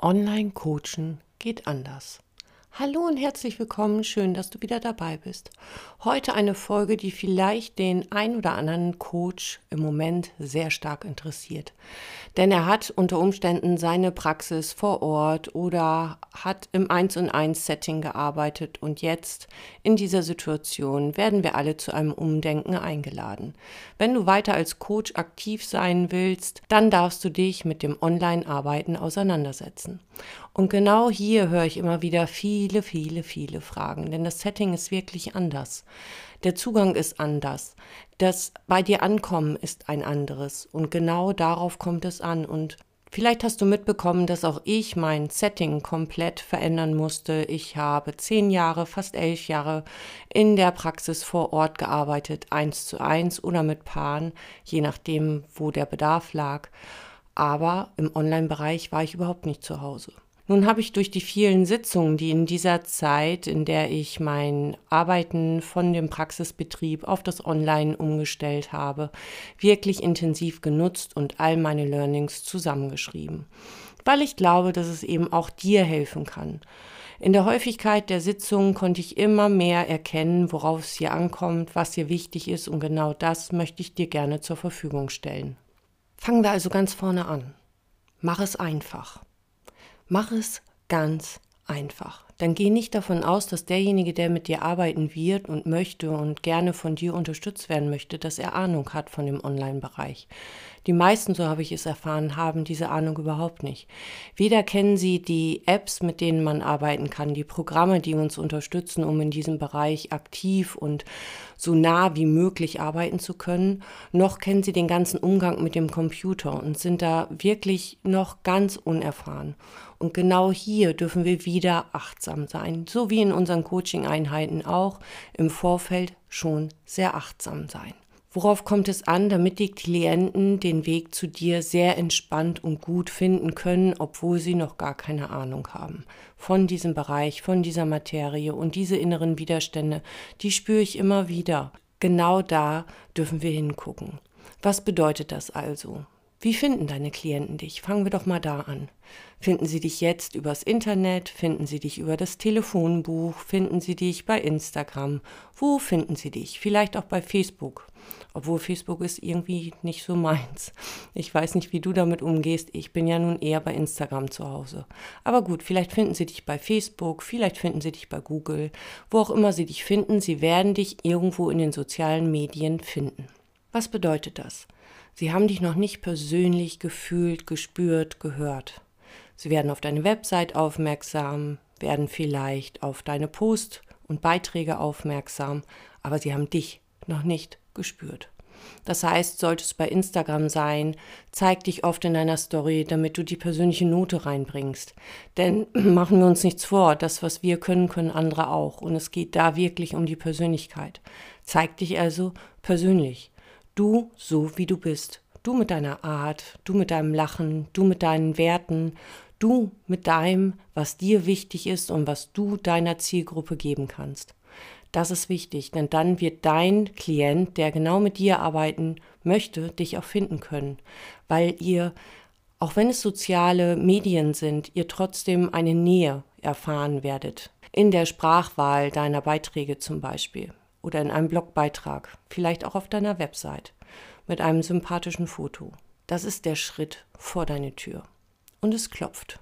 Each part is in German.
Online-Coachen geht anders. Hallo und herzlich willkommen, schön, dass du wieder dabei bist. Heute eine Folge, die vielleicht den ein oder anderen Coach im Moment sehr stark interessiert. Denn er hat unter Umständen seine Praxis vor Ort oder hat im 1 und 1 Setting gearbeitet und jetzt in dieser Situation werden wir alle zu einem Umdenken eingeladen. Wenn du weiter als Coach aktiv sein willst, dann darfst du dich mit dem Online-Arbeiten auseinandersetzen. Und genau hier höre ich immer wieder viele, viele, viele Fragen, denn das Setting ist wirklich anders. Der Zugang ist anders. Das bei dir ankommen ist ein anderes. Und genau darauf kommt es an. Und Vielleicht hast du mitbekommen, dass auch ich mein Setting komplett verändern musste. Ich habe zehn Jahre, fast elf Jahre in der Praxis vor Ort gearbeitet, eins zu eins oder mit Paaren, je nachdem, wo der Bedarf lag. Aber im Online-Bereich war ich überhaupt nicht zu Hause. Nun habe ich durch die vielen Sitzungen, die in dieser Zeit, in der ich mein Arbeiten von dem Praxisbetrieb auf das Online umgestellt habe, wirklich intensiv genutzt und all meine Learnings zusammengeschrieben, weil ich glaube, dass es eben auch dir helfen kann. In der Häufigkeit der Sitzungen konnte ich immer mehr erkennen, worauf es hier ankommt, was hier wichtig ist und genau das möchte ich dir gerne zur Verfügung stellen. Fangen wir also ganz vorne an. Mach es einfach. Mach es ganz einfach. Dann geh nicht davon aus, dass derjenige, der mit dir arbeiten wird und möchte und gerne von dir unterstützt werden möchte, dass er Ahnung hat von dem Online-Bereich. Die meisten, so habe ich es erfahren, haben diese Ahnung überhaupt nicht. Weder kennen sie die Apps, mit denen man arbeiten kann, die Programme, die uns unterstützen, um in diesem Bereich aktiv und so nah wie möglich arbeiten zu können, noch kennen sie den ganzen Umgang mit dem Computer und sind da wirklich noch ganz unerfahren. Und genau hier dürfen wir wieder achtsam sein, so wie in unseren Coaching-Einheiten auch im Vorfeld schon sehr achtsam sein. Worauf kommt es an, damit die Klienten den Weg zu dir sehr entspannt und gut finden können, obwohl sie noch gar keine Ahnung haben von diesem Bereich, von dieser Materie und diese inneren Widerstände, die spüre ich immer wieder. Genau da dürfen wir hingucken. Was bedeutet das also? Wie finden deine Klienten dich? Fangen wir doch mal da an. Finden sie dich jetzt übers Internet? Finden sie dich über das Telefonbuch? Finden sie dich bei Instagram? Wo finden sie dich? Vielleicht auch bei Facebook. Obwohl Facebook ist irgendwie nicht so meins. Ich weiß nicht, wie du damit umgehst. Ich bin ja nun eher bei Instagram zu Hause. Aber gut, vielleicht finden sie dich bei Facebook, vielleicht finden sie dich bei Google. Wo auch immer sie dich finden, sie werden dich irgendwo in den sozialen Medien finden. Was bedeutet das? Sie haben dich noch nicht persönlich gefühlt, gespürt, gehört. Sie werden auf deine Website aufmerksam, werden vielleicht auf deine Post und Beiträge aufmerksam, aber sie haben dich noch nicht gespürt. Das heißt, sollte es bei Instagram sein, zeig dich oft in deiner Story, damit du die persönliche Note reinbringst. Denn machen wir uns nichts vor, das, was wir können, können andere auch. Und es geht da wirklich um die Persönlichkeit. Zeig dich also persönlich. Du so wie du bist. Du mit deiner Art, du mit deinem Lachen, du mit deinen Werten, du mit deinem, was dir wichtig ist und was du deiner Zielgruppe geben kannst. Das ist wichtig, denn dann wird dein Klient, der genau mit dir arbeiten möchte, dich auch finden können, weil ihr, auch wenn es soziale Medien sind, ihr trotzdem eine Nähe erfahren werdet. In der Sprachwahl deiner Beiträge zum Beispiel oder in einem Blogbeitrag, vielleicht auch auf deiner Website mit einem sympathischen Foto. Das ist der Schritt vor deine Tür. Und es klopft.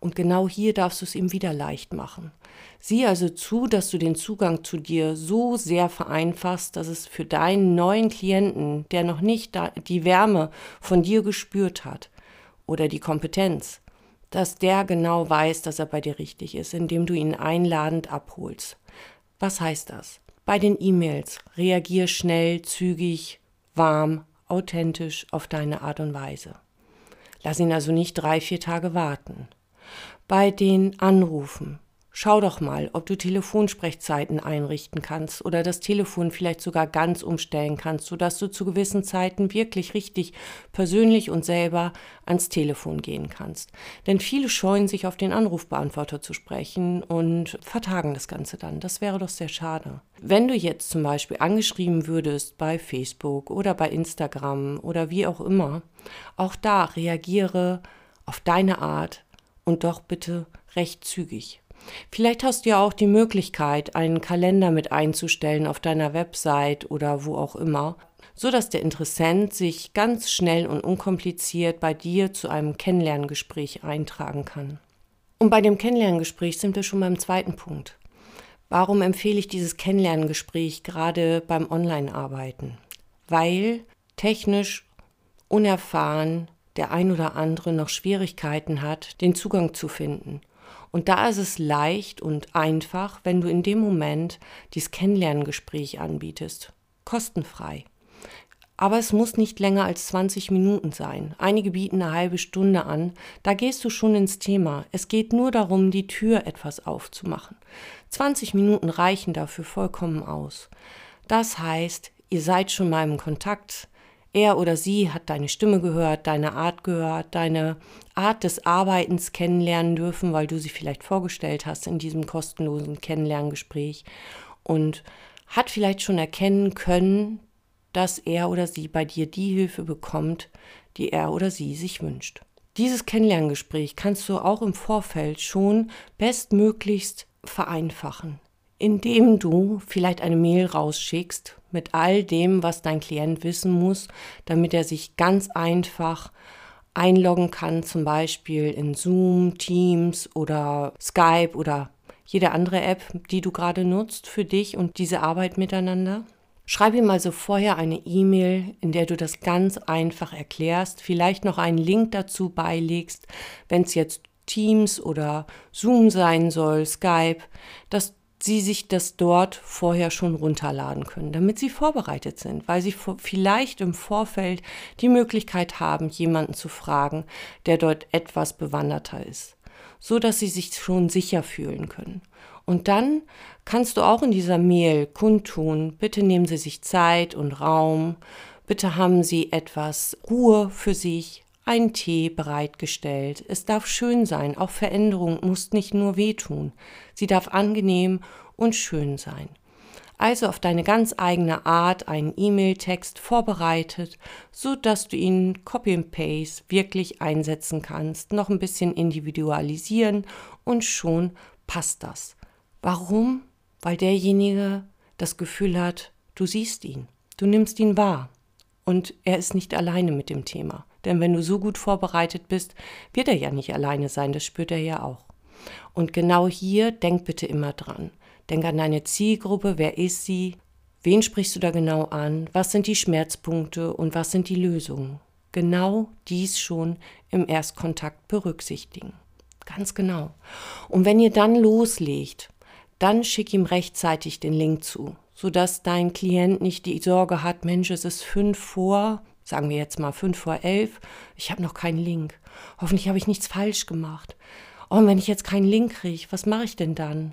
Und genau hier darfst du es ihm wieder leicht machen. Sieh also zu, dass du den Zugang zu dir so sehr vereinfachst, dass es für deinen neuen Klienten, der noch nicht die Wärme von dir gespürt hat oder die Kompetenz, dass der genau weiß, dass er bei dir richtig ist, indem du ihn einladend abholst. Was heißt das? Bei den E-Mails reagier schnell, zügig, warm, authentisch auf deine Art und Weise. Lass ihn also nicht drei, vier Tage warten. Bei den Anrufen Schau doch mal, ob du Telefonsprechzeiten einrichten kannst oder das Telefon vielleicht sogar ganz umstellen kannst, sodass du zu gewissen Zeiten wirklich richtig persönlich und selber ans Telefon gehen kannst. Denn viele scheuen sich auf den Anrufbeantworter zu sprechen und vertagen das Ganze dann. Das wäre doch sehr schade. Wenn du jetzt zum Beispiel angeschrieben würdest bei Facebook oder bei Instagram oder wie auch immer, auch da reagiere auf deine Art, und doch bitte recht zügig. Vielleicht hast du ja auch die Möglichkeit, einen Kalender mit einzustellen auf deiner Website oder wo auch immer, so dass der Interessent sich ganz schnell und unkompliziert bei dir zu einem Kennenlerngespräch eintragen kann. Und bei dem Kennenlerngespräch sind wir schon beim zweiten Punkt. Warum empfehle ich dieses Kennenlerngespräch gerade beim Online-Arbeiten? Weil technisch unerfahren der ein oder andere noch Schwierigkeiten hat, den Zugang zu finden. Und da ist es leicht und einfach, wenn du in dem Moment dieses Kennenlerngespräch anbietest. Kostenfrei. Aber es muss nicht länger als 20 Minuten sein. Einige bieten eine halbe Stunde an. Da gehst du schon ins Thema. Es geht nur darum, die Tür etwas aufzumachen. 20 Minuten reichen dafür vollkommen aus. Das heißt, ihr seid schon mal im Kontakt. Er oder sie hat deine Stimme gehört, deine Art gehört, deine Art des Arbeitens kennenlernen dürfen, weil du sie vielleicht vorgestellt hast in diesem kostenlosen Kennenlerngespräch und hat vielleicht schon erkennen können, dass er oder sie bei dir die Hilfe bekommt, die er oder sie sich wünscht. Dieses Kennenlerngespräch kannst du auch im Vorfeld schon bestmöglichst vereinfachen, indem du vielleicht eine Mail rausschickst mit all dem, was dein Klient wissen muss, damit er sich ganz einfach einloggen kann, zum Beispiel in Zoom, Teams oder Skype oder jede andere App, die du gerade nutzt für dich und diese Arbeit miteinander. Schreib ihm also vorher eine E-Mail, in der du das ganz einfach erklärst, vielleicht noch einen Link dazu beilegst, wenn es jetzt Teams oder Zoom sein soll, Skype, dass sie sich das dort vorher schon runterladen können, damit sie vorbereitet sind, weil sie vielleicht im Vorfeld die Möglichkeit haben, jemanden zu fragen, der dort etwas bewanderter ist, so dass sie sich schon sicher fühlen können. Und dann kannst du auch in dieser Mail kundtun, bitte nehmen Sie sich Zeit und Raum, bitte haben Sie etwas Ruhe für sich, ein Tee bereitgestellt. Es darf schön sein, auch Veränderung muss nicht nur wehtun. Sie darf angenehm und schön sein. Also auf deine ganz eigene Art einen E-Mail-Text vorbereitet, so dass du ihn Copy and Paste wirklich einsetzen kannst, noch ein bisschen individualisieren und schon passt das. Warum? Weil derjenige das Gefühl hat, du siehst ihn, du nimmst ihn wahr und er ist nicht alleine mit dem Thema. Denn wenn du so gut vorbereitet bist, wird er ja nicht alleine sein, das spürt er ja auch. Und genau hier denk bitte immer dran. Denk an deine Zielgruppe, wer ist sie, wen sprichst du da genau an, was sind die Schmerzpunkte und was sind die Lösungen. Genau dies schon im Erstkontakt berücksichtigen. Ganz genau. Und wenn ihr dann loslegt, dann schick ihm rechtzeitig den Link zu, sodass dein Klient nicht die Sorge hat, Mensch, es ist fünf vor, sagen wir jetzt mal fünf vor elf, ich habe noch keinen Link. Hoffentlich habe ich nichts falsch gemacht. Oh, und wenn ich jetzt keinen Link kriege, was mache ich denn dann?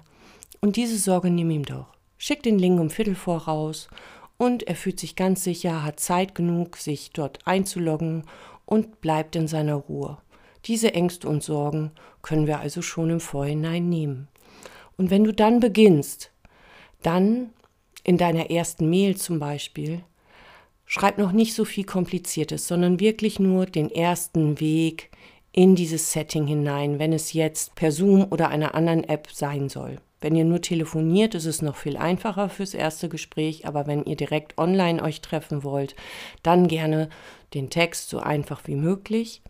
Und diese Sorge nimm ihm doch. Schick den Link um Viertel vor raus und er fühlt sich ganz sicher, hat Zeit genug, sich dort einzuloggen und bleibt in seiner Ruhe. Diese Ängste und Sorgen können wir also schon im Vorhinein nehmen. Und wenn du dann beginnst, dann in deiner ersten Mail zum Beispiel, Schreib noch nicht so viel Kompliziertes, sondern wirklich nur den ersten Weg in dieses Setting hinein, wenn es jetzt per Zoom oder einer anderen App sein soll. Wenn ihr nur telefoniert, ist es noch viel einfacher fürs erste Gespräch, aber wenn ihr direkt online euch treffen wollt, dann gerne den Text so einfach wie möglich.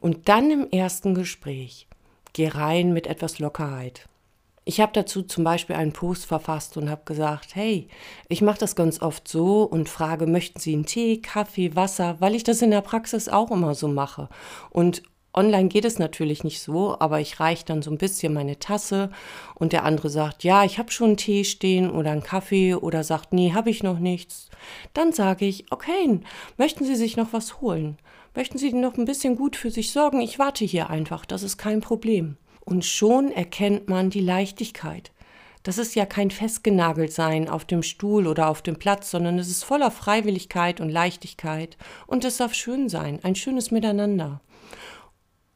Und dann im ersten Gespräch geh rein mit etwas Lockerheit. Ich habe dazu zum Beispiel einen Post verfasst und habe gesagt, hey, ich mache das ganz oft so und frage, möchten Sie einen Tee, Kaffee, Wasser, weil ich das in der Praxis auch immer so mache. Und online geht es natürlich nicht so, aber ich reiche dann so ein bisschen meine Tasse und der andere sagt, ja, ich habe schon einen Tee stehen oder einen Kaffee oder sagt, nee, habe ich noch nichts. Dann sage ich, okay, möchten Sie sich noch was holen? Möchten Sie noch ein bisschen gut für sich sorgen? Ich warte hier einfach, das ist kein Problem. Und schon erkennt man die Leichtigkeit. Das ist ja kein Festgenageltsein auf dem Stuhl oder auf dem Platz, sondern es ist voller Freiwilligkeit und Leichtigkeit. Und es darf schön sein, ein schönes Miteinander.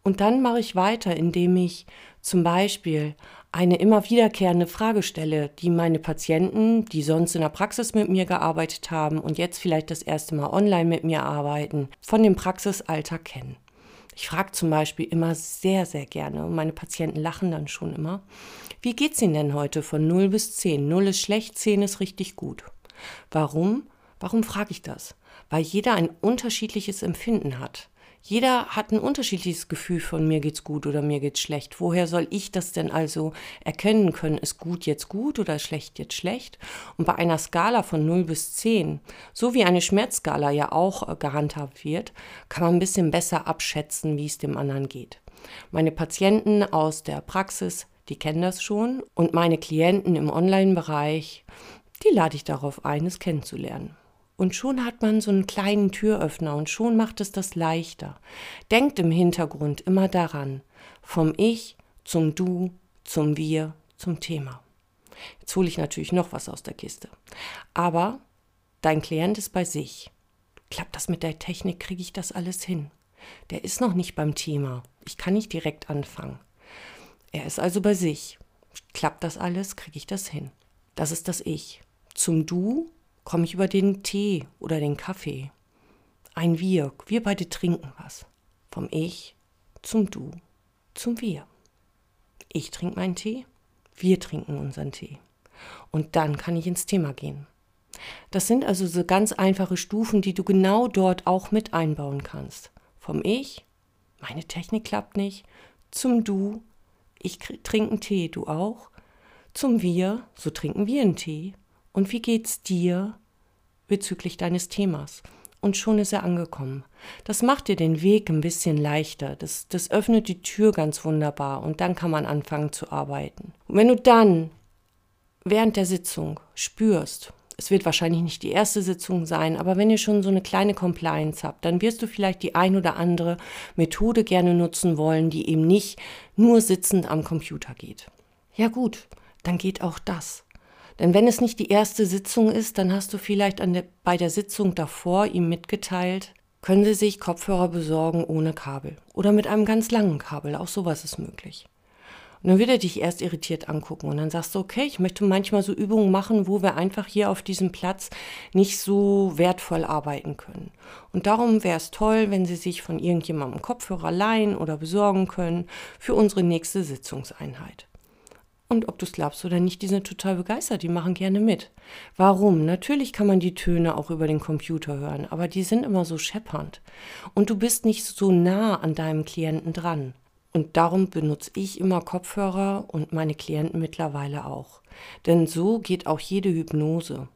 Und dann mache ich weiter, indem ich zum Beispiel eine immer wiederkehrende Frage stelle, die meine Patienten, die sonst in der Praxis mit mir gearbeitet haben und jetzt vielleicht das erste Mal online mit mir arbeiten, von dem Praxisalltag kennen. Ich frage zum Beispiel immer sehr, sehr gerne, und meine Patienten lachen dann schon immer, wie geht's Ihnen denn heute von 0 bis 10? 0 ist schlecht, 10 ist richtig gut. Warum? Warum frage ich das? Weil jeder ein unterschiedliches Empfinden hat. Jeder hat ein unterschiedliches Gefühl von mir geht's gut oder mir geht's schlecht. Woher soll ich das denn also erkennen können? Ist gut jetzt gut oder schlecht jetzt schlecht? Und bei einer Skala von 0 bis 10, so wie eine Schmerzskala ja auch äh, gehandhabt wird, kann man ein bisschen besser abschätzen, wie es dem anderen geht. Meine Patienten aus der Praxis, die kennen das schon und meine Klienten im Online-Bereich, die lade ich darauf ein, es kennenzulernen. Und schon hat man so einen kleinen Türöffner und schon macht es das leichter. Denkt im Hintergrund immer daran, vom Ich zum Du, zum Wir, zum Thema. Jetzt hole ich natürlich noch was aus der Kiste. Aber dein Klient ist bei sich. Klappt das mit der Technik, kriege ich das alles hin. Der ist noch nicht beim Thema. Ich kann nicht direkt anfangen. Er ist also bei sich. Klappt das alles, kriege ich das hin. Das ist das Ich. Zum Du komme ich über den Tee oder den Kaffee. Ein Wir, wir beide trinken was. Vom Ich zum Du, zum Wir. Ich trinke meinen Tee, wir trinken unseren Tee. Und dann kann ich ins Thema gehen. Das sind also so ganz einfache Stufen, die du genau dort auch mit einbauen kannst. Vom Ich, meine Technik klappt nicht, zum Du, ich trinke einen Tee, du auch, zum Wir, so trinken wir einen Tee und wie geht's dir bezüglich deines Themas? Und schon ist er angekommen. Das macht dir den Weg ein bisschen leichter. Das, das öffnet die Tür ganz wunderbar und dann kann man anfangen zu arbeiten. Und wenn du dann während der Sitzung spürst, es wird wahrscheinlich nicht die erste Sitzung sein, aber wenn ihr schon so eine kleine Compliance habt, dann wirst du vielleicht die ein oder andere Methode gerne nutzen wollen, die eben nicht nur sitzend am Computer geht. Ja gut, dann geht auch das. Denn wenn es nicht die erste Sitzung ist, dann hast du vielleicht der, bei der Sitzung davor ihm mitgeteilt, können Sie sich Kopfhörer besorgen ohne Kabel oder mit einem ganz langen Kabel. Auch sowas ist möglich. Und dann wird er dich erst irritiert angucken und dann sagst du, okay, ich möchte manchmal so Übungen machen, wo wir einfach hier auf diesem Platz nicht so wertvoll arbeiten können. Und darum wäre es toll, wenn Sie sich von irgendjemandem Kopfhörer leihen oder besorgen können für unsere nächste Sitzungseinheit. Und ob du es glaubst oder nicht, die sind total begeistert, die machen gerne mit. Warum? Natürlich kann man die Töne auch über den Computer hören, aber die sind immer so scheppernd. Und du bist nicht so nah an deinem Klienten dran. Und darum benutze ich immer Kopfhörer und meine Klienten mittlerweile auch. Denn so geht auch jede Hypnose.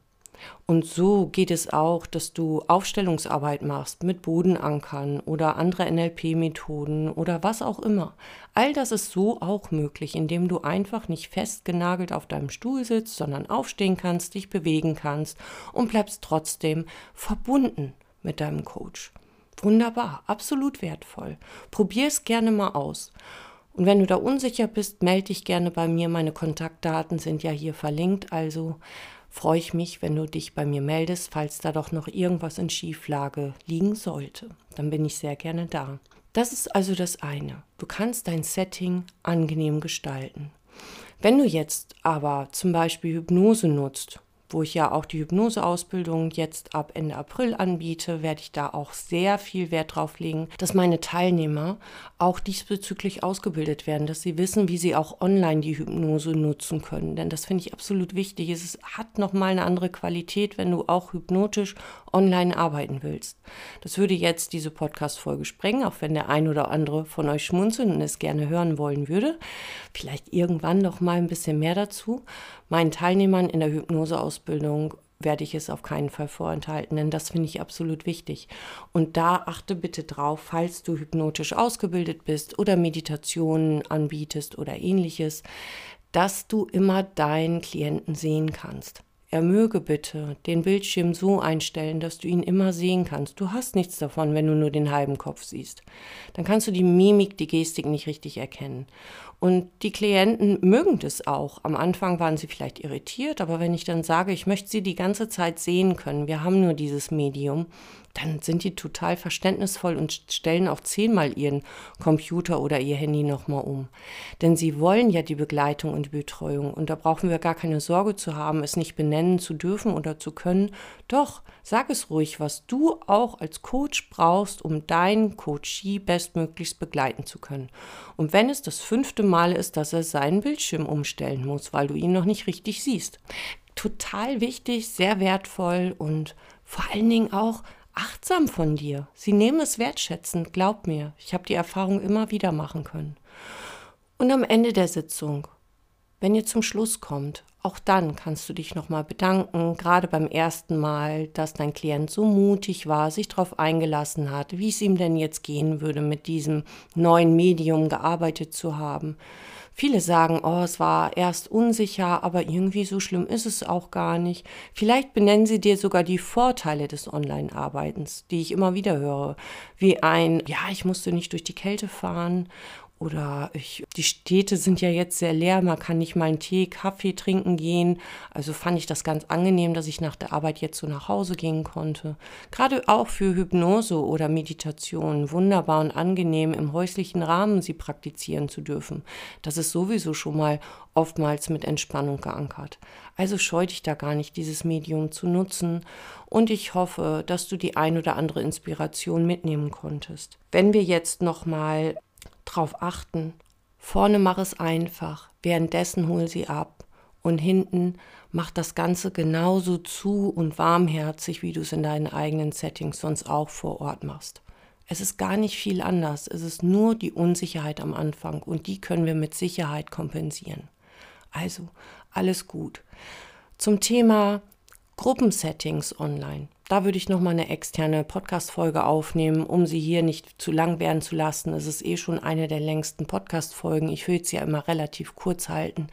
Und so geht es auch, dass du Aufstellungsarbeit machst mit Bodenankern oder andere NLP-Methoden oder was auch immer. All das ist so auch möglich, indem du einfach nicht festgenagelt auf deinem Stuhl sitzt, sondern aufstehen kannst, dich bewegen kannst und bleibst trotzdem verbunden mit deinem Coach. Wunderbar, absolut wertvoll. Probier es gerne mal aus. Und wenn du da unsicher bist, melde dich gerne bei mir. Meine Kontaktdaten sind ja hier verlinkt. Also freue ich mich, wenn du dich bei mir meldest, falls da doch noch irgendwas in Schieflage liegen sollte. Dann bin ich sehr gerne da. Das ist also das eine. Du kannst dein Setting angenehm gestalten. Wenn du jetzt aber zum Beispiel Hypnose nutzt wo ich ja auch die Hypnoseausbildung jetzt ab Ende April anbiete, werde ich da auch sehr viel Wert drauf legen, dass meine Teilnehmer auch diesbezüglich ausgebildet werden, dass sie wissen, wie sie auch online die Hypnose nutzen können. Denn das finde ich absolut wichtig. Es hat nochmal eine andere Qualität, wenn du auch hypnotisch online arbeiten willst. Das würde jetzt diese Podcast-Folge sprengen, auch wenn der ein oder andere von euch schmunzeln und es gerne hören wollen würde. Vielleicht irgendwann noch mal ein bisschen mehr dazu. Meinen Teilnehmern in der Hypnoseausbildung werde ich es auf keinen Fall vorenthalten, denn das finde ich absolut wichtig. Und da achte bitte drauf, falls du hypnotisch ausgebildet bist oder Meditationen anbietest oder ähnliches, dass du immer deinen Klienten sehen kannst. Er möge bitte den Bildschirm so einstellen, dass du ihn immer sehen kannst. Du hast nichts davon, wenn du nur den halben Kopf siehst. Dann kannst du die Mimik, die Gestik nicht richtig erkennen. Und die Klienten mögen das auch. Am Anfang waren sie vielleicht irritiert, aber wenn ich dann sage, ich möchte sie die ganze Zeit sehen können, wir haben nur dieses Medium, dann sind die total verständnisvoll und stellen auch zehnmal ihren Computer oder ihr Handy nochmal um. Denn sie wollen ja die Begleitung und die Betreuung und da brauchen wir gar keine Sorge zu haben, es nicht benennen zu dürfen oder zu können. Doch, sag es ruhig, was du auch als Coach brauchst, um deinen Coachie bestmöglichst begleiten zu können. Und wenn es das fünfte Mal ist, dass er seinen Bildschirm umstellen muss, weil du ihn noch nicht richtig siehst. Total wichtig, sehr wertvoll und vor allen Dingen auch achtsam von dir. Sie nehmen es wertschätzend, glaub mir. Ich habe die Erfahrung immer wieder machen können. Und am Ende der Sitzung, wenn ihr zum Schluss kommt, auch dann kannst du dich nochmal bedanken, gerade beim ersten Mal, dass dein Klient so mutig war, sich darauf eingelassen hat, wie es ihm denn jetzt gehen würde, mit diesem neuen Medium gearbeitet zu haben. Viele sagen, oh, es war erst unsicher, aber irgendwie so schlimm ist es auch gar nicht. Vielleicht benennen sie dir sogar die Vorteile des Online-Arbeitens, die ich immer wieder höre, wie ein, ja, ich musste nicht durch die Kälte fahren oder ich, die Städte sind ja jetzt sehr leer, man kann nicht mal einen Tee, Kaffee trinken gehen. Also fand ich das ganz angenehm, dass ich nach der Arbeit jetzt so nach Hause gehen konnte. Gerade auch für Hypnose oder Meditation wunderbar und angenehm im häuslichen Rahmen sie praktizieren zu dürfen. Das ist sowieso schon mal oftmals mit Entspannung geankert. Also scheu dich da gar nicht, dieses Medium zu nutzen. Und ich hoffe, dass du die ein oder andere Inspiration mitnehmen konntest. Wenn wir jetzt nochmal drauf achten. Vorne mach es einfach, währenddessen hol sie ab und hinten mach das Ganze genauso zu und warmherzig, wie du es in deinen eigenen Settings sonst auch vor Ort machst. Es ist gar nicht viel anders, es ist nur die Unsicherheit am Anfang und die können wir mit Sicherheit kompensieren. Also, alles gut. Zum Thema Gruppensettings online. Da würde ich nochmal eine externe Podcast-Folge aufnehmen, um sie hier nicht zu lang werden zu lassen. Es ist eh schon eine der längsten Podcast-Folgen. Ich will es ja immer relativ kurz halten.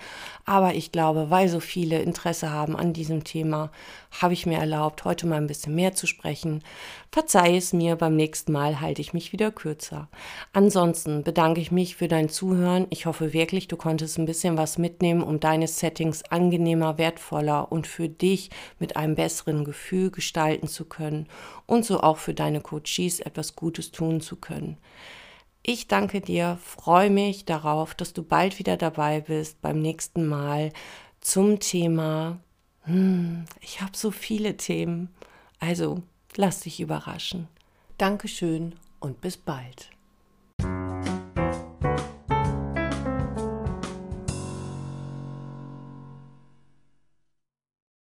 Aber ich glaube, weil so viele Interesse haben an diesem Thema, habe ich mir erlaubt, heute mal ein bisschen mehr zu sprechen. Verzeih es mir, beim nächsten Mal halte ich mich wieder kürzer. Ansonsten bedanke ich mich für dein Zuhören. Ich hoffe wirklich, du konntest ein bisschen was mitnehmen, um deine Settings angenehmer, wertvoller und für dich mit einem besseren Gefühl gestalten zu können und so auch für deine Coaches etwas Gutes tun zu können. Ich danke dir, freue mich darauf, dass du bald wieder dabei bist beim nächsten Mal zum Thema. Hm, ich habe so viele Themen. Also lass dich überraschen. Dankeschön und bis bald.